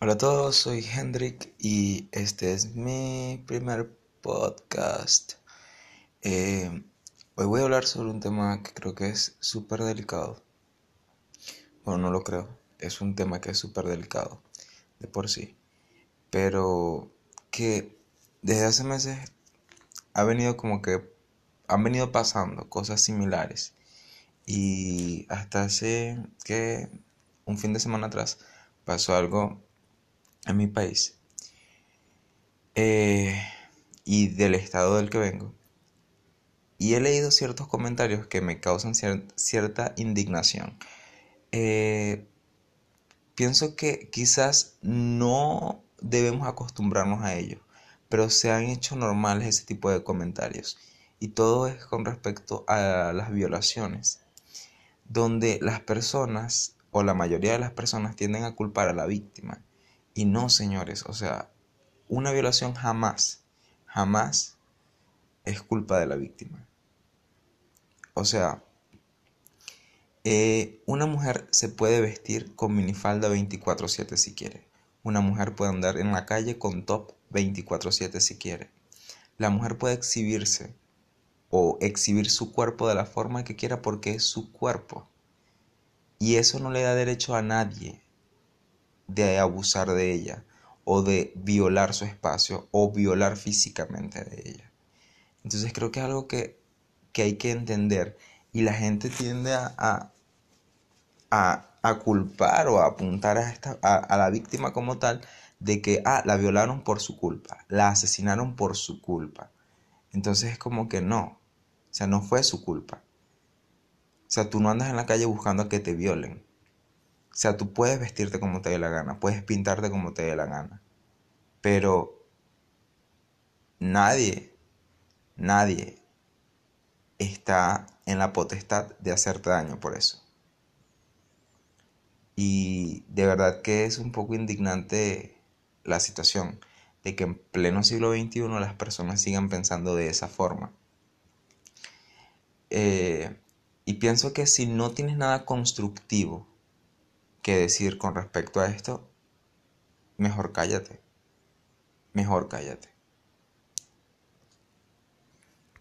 Hola a todos, soy Hendrik y este es mi primer podcast. Eh, hoy voy a hablar sobre un tema que creo que es súper delicado. Bueno, no lo creo, es un tema que es súper delicado de por sí. Pero que desde hace meses ha venido como que han venido pasando cosas similares. Y hasta hace que un fin de semana atrás pasó algo en mi país eh, y del estado del que vengo. Y he leído ciertos comentarios que me causan cierta indignación. Eh, pienso que quizás no debemos acostumbrarnos a ello, pero se han hecho normales ese tipo de comentarios. Y todo es con respecto a las violaciones, donde las personas o la mayoría de las personas tienden a culpar a la víctima y no, señores, o sea, una violación jamás, jamás es culpa de la víctima. O sea, eh, una mujer se puede vestir con minifalda 24/7 si quiere. Una mujer puede andar en la calle con top 24/7 si quiere. La mujer puede exhibirse o exhibir su cuerpo de la forma que quiera porque es su cuerpo. Y eso no le da derecho a nadie de abusar de ella o de violar su espacio o violar físicamente de ella. Entonces creo que es algo que, hay que entender y la gente tiende a, a, culpar o a apuntar a, esta, a, la víctima como tal de que, ah, la violaron por su culpa, la asesinaron por su culpa. Entonces es como que no, o sea, no fue su culpa. O sea, tú no andas en la calle buscando a que te violen. O sea, tú puedes vestirte como te dé la gana, puedes pintarte como te dé la gana, pero nadie, nadie está en la potestad de hacerte daño por eso. Y de verdad que es un poco indignante la situación de que en pleno siglo XXI las personas sigan pensando de esa forma. Eh, y pienso que si no tienes nada constructivo que decir con respecto a esto, mejor cállate. Mejor cállate.